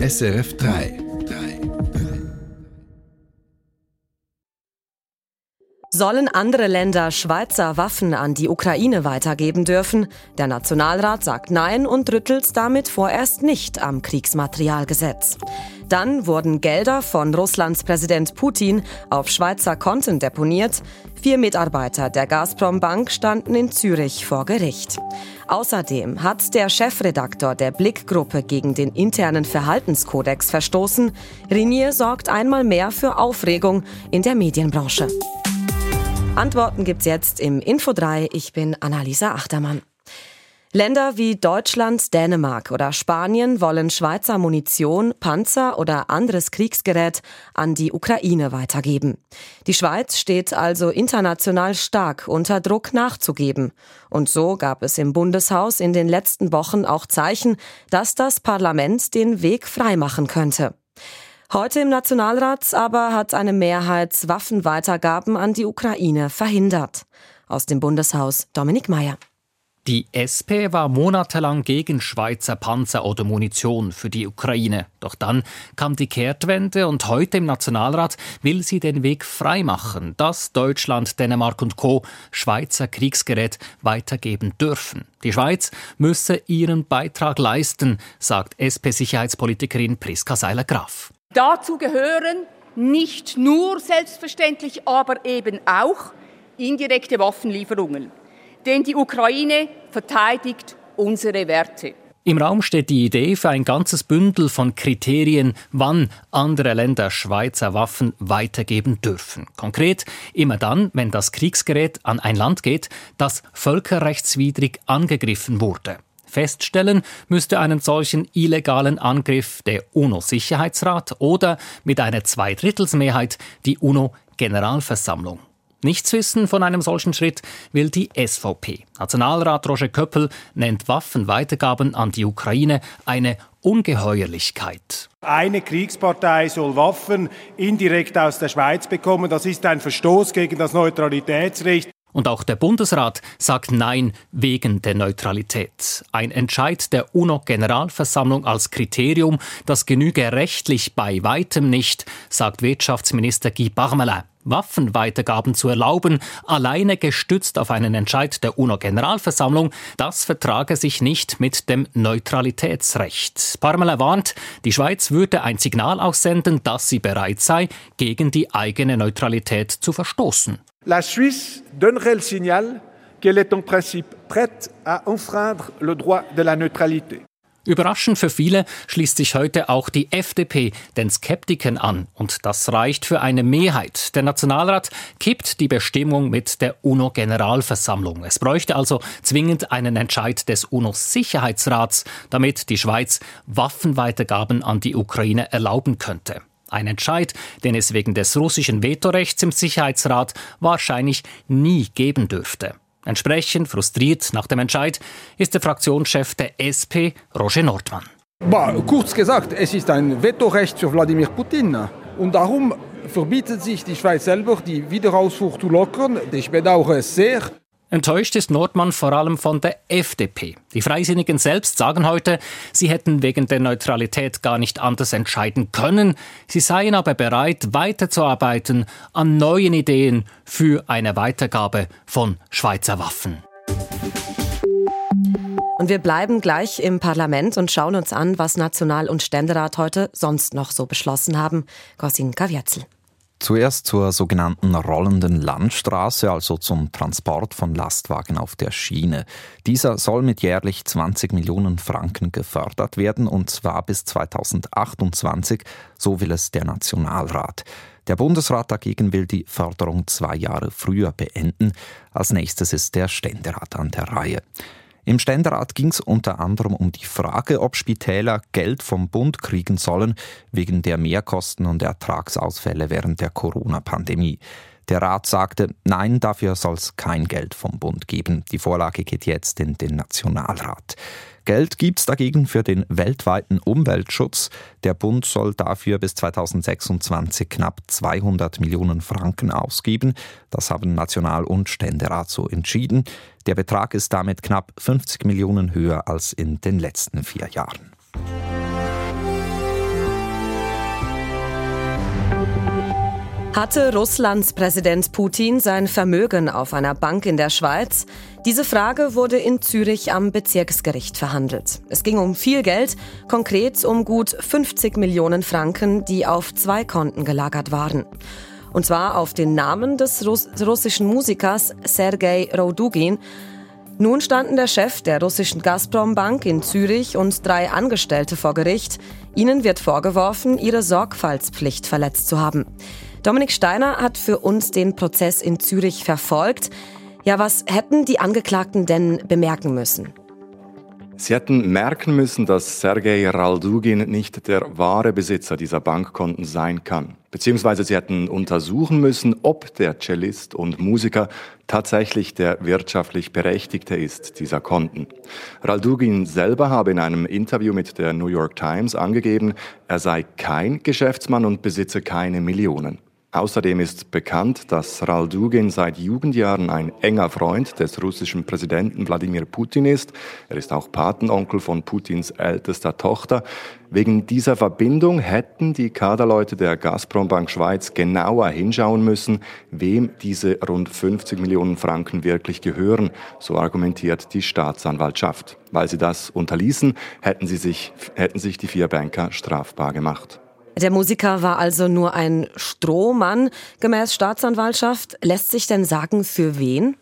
SRF 3. Sollen andere Länder Schweizer Waffen an die Ukraine weitergeben dürfen? Der Nationalrat sagt Nein und rüttelt damit vorerst nicht am Kriegsmaterialgesetz. Dann wurden Gelder von Russlands Präsident Putin auf Schweizer Konten deponiert. Vier Mitarbeiter der Gazprom Bank standen in Zürich vor Gericht. Außerdem hat der Chefredaktor der Blickgruppe gegen den internen Verhaltenskodex verstoßen. Rinier sorgt einmal mehr für Aufregung in der Medienbranche. Antworten gibt's jetzt im Info 3. Ich bin Annalisa Achtermann. Länder wie Deutschland, Dänemark oder Spanien wollen Schweizer Munition, Panzer oder anderes Kriegsgerät an die Ukraine weitergeben. Die Schweiz steht also international stark unter Druck nachzugeben. Und so gab es im Bundeshaus in den letzten Wochen auch Zeichen, dass das Parlament den Weg freimachen könnte. Heute im Nationalrat aber hat eine Mehrheit Waffenweitergaben an die Ukraine verhindert. Aus dem Bundeshaus Dominik Mayer. Die SP war monatelang gegen Schweizer Panzer oder Munition für die Ukraine. Doch dann kam die Kehrtwende und heute im Nationalrat will sie den Weg freimachen, dass Deutschland, Dänemark und Co. Schweizer Kriegsgerät weitergeben dürfen. Die Schweiz müsse ihren Beitrag leisten, sagt SP-Sicherheitspolitikerin Priska Seiler-Graf. Dazu gehören nicht nur selbstverständlich, aber eben auch indirekte Waffenlieferungen. Denn die Ukraine verteidigt unsere Werte. Im Raum steht die Idee für ein ganzes Bündel von Kriterien, wann andere Länder Schweizer Waffen weitergeben dürfen. Konkret immer dann, wenn das Kriegsgerät an ein Land geht, das völkerrechtswidrig angegriffen wurde. Feststellen müsste einen solchen illegalen Angriff der UNO-Sicherheitsrat oder mit einer Zweidrittelsmehrheit die UNO-Generalversammlung. Nichts wissen von einem solchen Schritt will die SVP. Nationalrat Roger Köppel nennt Waffenweitergaben an die Ukraine eine Ungeheuerlichkeit. Eine Kriegspartei soll Waffen indirekt aus der Schweiz bekommen. Das ist ein Verstoß gegen das Neutralitätsrecht. Und auch der Bundesrat sagt Nein wegen der Neutralität. Ein Entscheid der UNO-Generalversammlung als Kriterium, das genüge rechtlich bei weitem nicht, sagt Wirtschaftsminister Guy Parmelin. Waffenweitergaben zu erlauben, alleine gestützt auf einen Entscheid der UNO-Generalversammlung, das vertrage sich nicht mit dem Neutralitätsrecht. Parmelin warnt, die Schweiz würde ein Signal aussenden, dass sie bereit sei, gegen die eigene Neutralität zu verstoßen. La Suisse donnerait le signal qu'elle est en principe prête à enfreindre le droit de la neutralité. Überraschend für viele schließt sich heute auch die FDP den Skeptikern an. Und das reicht für eine Mehrheit. Der Nationalrat kippt die Bestimmung mit der UNO-Generalversammlung. Es bräuchte also zwingend einen Entscheid des UNO-Sicherheitsrats, damit die Schweiz Waffenweitergaben an die Ukraine erlauben könnte. Ein Entscheid, den es wegen des russischen Vetorechts im Sicherheitsrat wahrscheinlich nie geben dürfte. Entsprechend frustriert nach dem Entscheid ist der Fraktionschef der SP, Roger Nordmann. Bah, kurz gesagt, es ist ein Vetorecht für Wladimir Putin. Und darum verbietet sich die Schweiz selber, die Wiederausfuhr zu lockern. Ich bedauere es sehr. Enttäuscht ist Nordmann vor allem von der FDP. Die Freisinnigen selbst sagen heute, sie hätten wegen der Neutralität gar nicht anders entscheiden können. Sie seien aber bereit, weiterzuarbeiten an neuen Ideen für eine Weitergabe von Schweizer Waffen. Und wir bleiben gleich im Parlament und schauen uns an, was National- und Ständerat heute sonst noch so beschlossen haben. Gorsin Kavietzel. Zuerst zur sogenannten rollenden Landstraße, also zum Transport von Lastwagen auf der Schiene. Dieser soll mit jährlich 20 Millionen Franken gefördert werden, und zwar bis 2028, so will es der Nationalrat. Der Bundesrat dagegen will die Förderung zwei Jahre früher beenden. Als nächstes ist der Ständerat an der Reihe. Im Ständerat ging es unter anderem um die Frage, ob Spitäler Geld vom Bund kriegen sollen wegen der Mehrkosten und Ertragsausfälle während der Corona-Pandemie. Der Rat sagte, nein, dafür soll es kein Geld vom Bund geben. Die Vorlage geht jetzt in den Nationalrat. Geld gibt es dagegen für den weltweiten Umweltschutz. Der Bund soll dafür bis 2026 knapp 200 Millionen Franken ausgeben. Das haben National- und Ständerat so entschieden. Der Betrag ist damit knapp 50 Millionen höher als in den letzten vier Jahren. Hatte Russlands Präsident Putin sein Vermögen auf einer Bank in der Schweiz? Diese Frage wurde in Zürich am Bezirksgericht verhandelt. Es ging um viel Geld, konkret um gut 50 Millionen Franken, die auf zwei Konten gelagert waren. Und zwar auf den Namen des Russ russischen Musikers Sergei Rodugin. Nun standen der Chef der russischen Gazprom-Bank in Zürich und drei Angestellte vor Gericht. Ihnen wird vorgeworfen, ihre Sorgfaltspflicht verletzt zu haben. Dominik Steiner hat für uns den Prozess in Zürich verfolgt. Ja, was hätten die Angeklagten denn bemerken müssen? Sie hätten merken müssen, dass Sergei Raldugin nicht der wahre Besitzer dieser Bankkonten sein kann. Beziehungsweise sie hätten untersuchen müssen, ob der Cellist und Musiker tatsächlich der wirtschaftlich Berechtigte ist dieser Konten. Raldugin selber habe in einem Interview mit der New York Times angegeben, er sei kein Geschäftsmann und besitze keine Millionen. Außerdem ist bekannt, dass Raldugin seit Jugendjahren ein enger Freund des russischen Präsidenten Wladimir Putin ist. Er ist auch Patenonkel von Putins ältester Tochter. Wegen dieser Verbindung hätten die Kaderleute der Gazprom-Bank Schweiz genauer hinschauen müssen, wem diese rund 50 Millionen Franken wirklich gehören, so argumentiert die Staatsanwaltschaft. Weil sie das unterließen, hätten, sie sich, hätten sich die vier Banker strafbar gemacht. Der Musiker war also nur ein Strohmann. Gemäß Staatsanwaltschaft lässt sich denn sagen, für wen?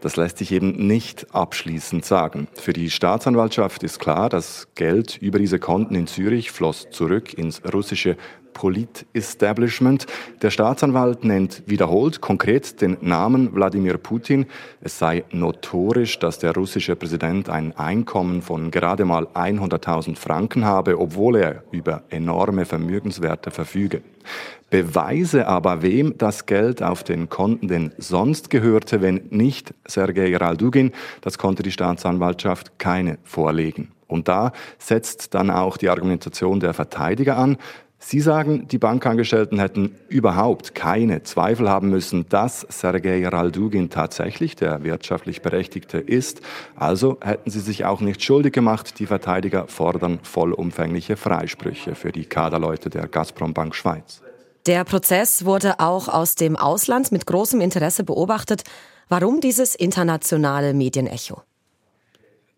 Das lässt sich eben nicht abschließend sagen. Für die Staatsanwaltschaft ist klar, dass Geld über diese Konten in Zürich floss zurück ins russische Polit-Establishment. Der Staatsanwalt nennt wiederholt konkret den Namen Wladimir Putin. Es sei notorisch, dass der russische Präsident ein Einkommen von gerade mal 100.000 Franken habe, obwohl er über enorme Vermögenswerte verfüge. Beweise aber, wem das Geld auf den Konten denn sonst gehörte, wenn nicht Sergei Raldugin, das konnte die Staatsanwaltschaft keine vorlegen. Und da setzt dann auch die Argumentation der Verteidiger an. Sie sagen, die Bankangestellten hätten überhaupt keine Zweifel haben müssen, dass Sergei Raldugin tatsächlich der wirtschaftlich Berechtigte ist. Also hätten sie sich auch nicht schuldig gemacht. Die Verteidiger fordern vollumfängliche Freisprüche für die Kaderleute der Gazprom Bank Schweiz. Der Prozess wurde auch aus dem Ausland mit großem Interesse beobachtet. Warum dieses internationale Medienecho?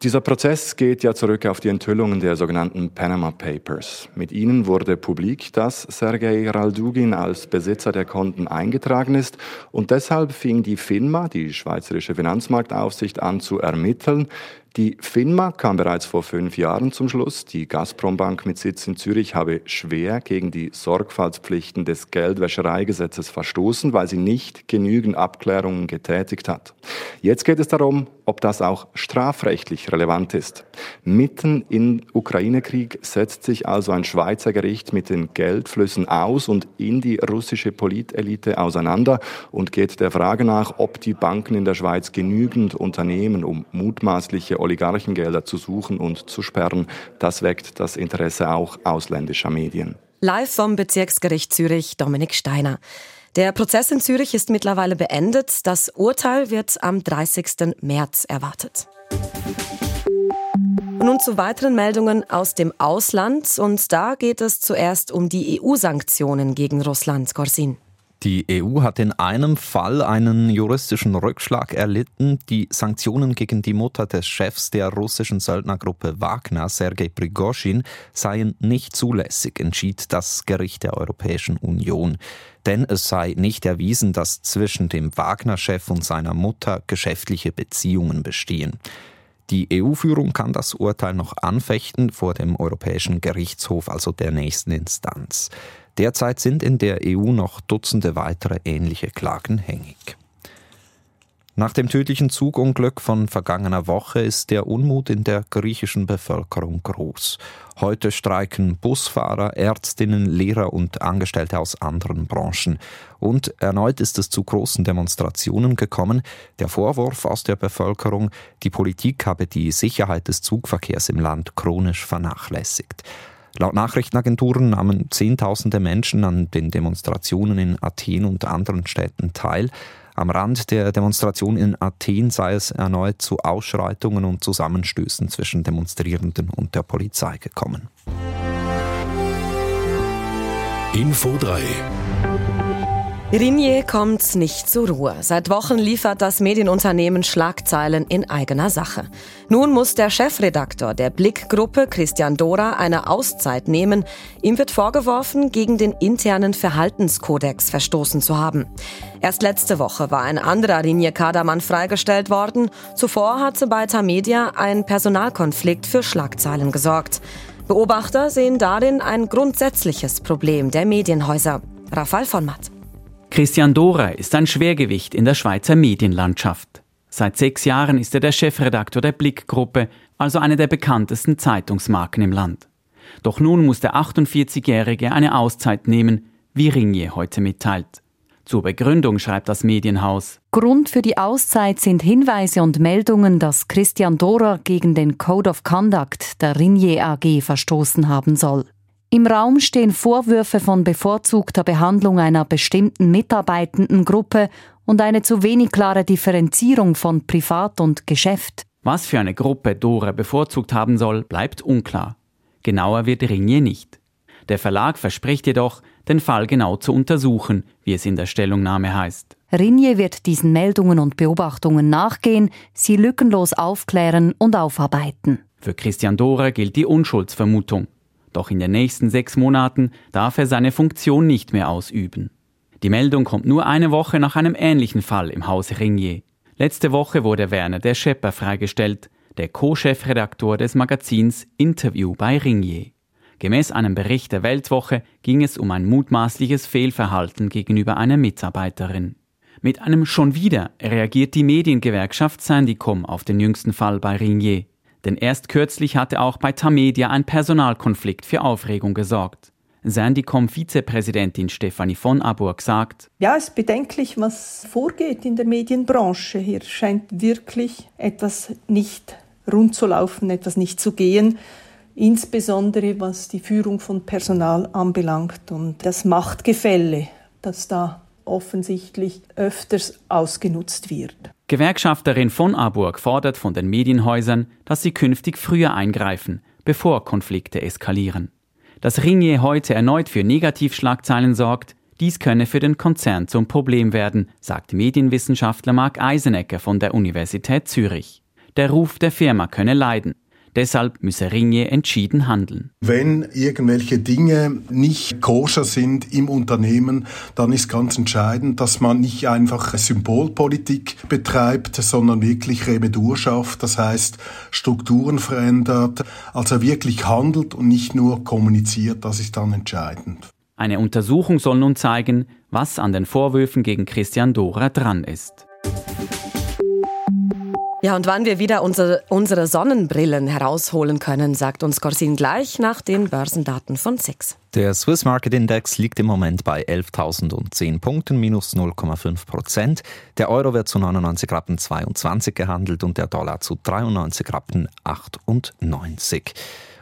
Dieser Prozess geht ja zurück auf die Enthüllungen der sogenannten Panama Papers. Mit ihnen wurde publik, dass Sergei Raldugin als Besitzer der Konten eingetragen ist und deshalb fing die FINMA, die Schweizerische Finanzmarktaufsicht, an zu ermitteln, die FINMA kam bereits vor fünf Jahren zum Schluss, die Gazprom-Bank mit Sitz in Zürich habe schwer gegen die Sorgfaltspflichten des Geldwäschereigesetzes verstoßen, weil sie nicht genügend Abklärungen getätigt hat. Jetzt geht es darum, ob das auch strafrechtlich relevant ist. Mitten im Ukraine-Krieg setzt sich also ein Schweizer Gericht mit den Geldflüssen aus und in die russische Politelite auseinander und geht der Frage nach, ob die Banken in der Schweiz genügend Unternehmen, um mutmaßliche Oligarchengelder zu suchen und zu sperren. Das weckt das Interesse auch ausländischer Medien. Live vom Bezirksgericht Zürich, Dominik Steiner. Der Prozess in Zürich ist mittlerweile beendet. Das Urteil wird am 30. März erwartet. Nun zu weiteren Meldungen aus dem Ausland. Und da geht es zuerst um die EU-Sanktionen gegen Russland, Korsin. Die EU hat in einem Fall einen juristischen Rückschlag erlitten. Die Sanktionen gegen die Mutter des Chefs der russischen Söldnergruppe Wagner, Sergei Prigozhin, seien nicht zulässig, entschied das Gericht der Europäischen Union. Denn es sei nicht erwiesen, dass zwischen dem Wagner-Chef und seiner Mutter geschäftliche Beziehungen bestehen. Die EU-Führung kann das Urteil noch anfechten vor dem Europäischen Gerichtshof, also der nächsten Instanz. Derzeit sind in der EU noch Dutzende weitere ähnliche Klagen hängig. Nach dem tödlichen Zugunglück von vergangener Woche ist der Unmut in der griechischen Bevölkerung groß. Heute streiken Busfahrer, Ärztinnen, Lehrer und Angestellte aus anderen Branchen. Und erneut ist es zu großen Demonstrationen gekommen. Der Vorwurf aus der Bevölkerung, die Politik habe die Sicherheit des Zugverkehrs im Land chronisch vernachlässigt. Laut Nachrichtenagenturen nahmen Zehntausende Menschen an den Demonstrationen in Athen und anderen Städten teil. Am Rand der Demonstration in Athen sei es erneut zu Ausschreitungen und Zusammenstößen zwischen Demonstrierenden und der Polizei gekommen. Info 3 Ringier kommt nicht zur Ruhe. Seit Wochen liefert das Medienunternehmen Schlagzeilen in eigener Sache. Nun muss der Chefredaktor der Blickgruppe, Christian Dora, eine Auszeit nehmen. Ihm wird vorgeworfen, gegen den internen Verhaltenskodex verstoßen zu haben. Erst letzte Woche war ein anderer Ringier-Kadermann freigestellt worden. Zuvor hatte bei Tamedia ein Personalkonflikt für Schlagzeilen gesorgt. Beobachter sehen darin ein grundsätzliches Problem der Medienhäuser. Rafal von Matt. Christian Dorer ist ein Schwergewicht in der Schweizer Medienlandschaft. Seit sechs Jahren ist er der Chefredakteur der Blickgruppe, also eine der bekanntesten Zeitungsmarken im Land. Doch nun muss der 48-Jährige eine Auszeit nehmen, wie Ringier heute mitteilt. Zur Begründung schreibt das Medienhaus. Grund für die Auszeit sind Hinweise und Meldungen, dass Christian Dorer gegen den Code of Conduct der Ringier AG verstoßen haben soll. Im Raum stehen Vorwürfe von bevorzugter Behandlung einer bestimmten Mitarbeitendengruppe und eine zu wenig klare Differenzierung von Privat und Geschäft. Was für eine Gruppe Dora bevorzugt haben soll, bleibt unklar. Genauer wird Ringier nicht. Der Verlag verspricht jedoch, den Fall genau zu untersuchen, wie es in der Stellungnahme heißt. Ringier wird diesen Meldungen und Beobachtungen nachgehen, sie lückenlos aufklären und aufarbeiten. Für Christian Dora gilt die Unschuldsvermutung. Doch in den nächsten sechs Monaten darf er seine Funktion nicht mehr ausüben. Die Meldung kommt nur eine Woche nach einem ähnlichen Fall im Haus Ringier. Letzte Woche wurde Werner der Schepper freigestellt, der Co-Chefredaktor des Magazins Interview bei Ringier. Gemäß einem Bericht der Weltwoche ging es um ein mutmaßliches Fehlverhalten gegenüber einer Mitarbeiterin. Mit einem schon wieder reagiert die Mediengewerkschaft Sandycom auf den jüngsten Fall bei Ringier. Denn erst kürzlich hatte auch bei Tamedia ein Personalkonflikt für Aufregung gesorgt. Sandycom-Vizepräsidentin Stefanie von Aburg sagt, Ja, es ist bedenklich, was vorgeht in der Medienbranche. Hier scheint wirklich etwas nicht rund zu laufen, etwas nicht zu gehen, insbesondere was die Führung von Personal anbelangt und das Machtgefälle, das da offensichtlich öfters ausgenutzt wird. Gewerkschafterin von Aburg fordert von den Medienhäusern, dass sie künftig früher eingreifen, bevor Konflikte eskalieren. Dass Ringier heute erneut für Negativschlagzeilen sorgt, dies könne für den Konzern zum Problem werden, sagt Medienwissenschaftler Marc Eisenecker von der Universität Zürich. Der Ruf der Firma könne leiden. Deshalb müsse Ringier entschieden handeln. Wenn irgendwelche Dinge nicht koscher sind im Unternehmen, dann ist ganz entscheidend, dass man nicht einfach Symbolpolitik betreibt, sondern wirklich Remedur schafft, das heißt Strukturen verändert, also wirklich handelt und nicht nur kommuniziert, das ist dann entscheidend. Eine Untersuchung soll nun zeigen, was an den Vorwürfen gegen Christian Dora dran ist. Ja, und wann wir wieder unsere, unsere Sonnenbrillen herausholen können, sagt uns Corsin gleich nach den Börsendaten von SIX. Der Swiss Market Index liegt im Moment bei 11.010 Punkten, minus 0,5 Prozent. Der Euro wird zu 99 Rappen 22 gehandelt und der Dollar zu 93 Rappen 98.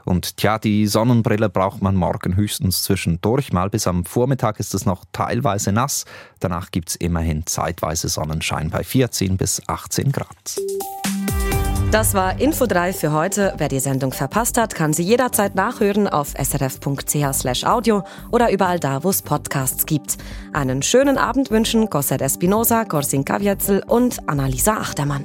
Und tja, die Sonnenbrille braucht man morgen höchstens zwischendurch. Mal bis am Vormittag ist es noch teilweise nass. Danach gibt es immerhin zeitweise Sonnenschein bei 14 bis 18 Grad. Das war Info 3 für heute. Wer die Sendung verpasst hat, kann sie jederzeit nachhören auf srf.ch/audio oder überall da, wo es Podcasts gibt. Einen schönen Abend wünschen Gosset Espinosa, Gorsin Kavietzel und Annalisa Achtermann.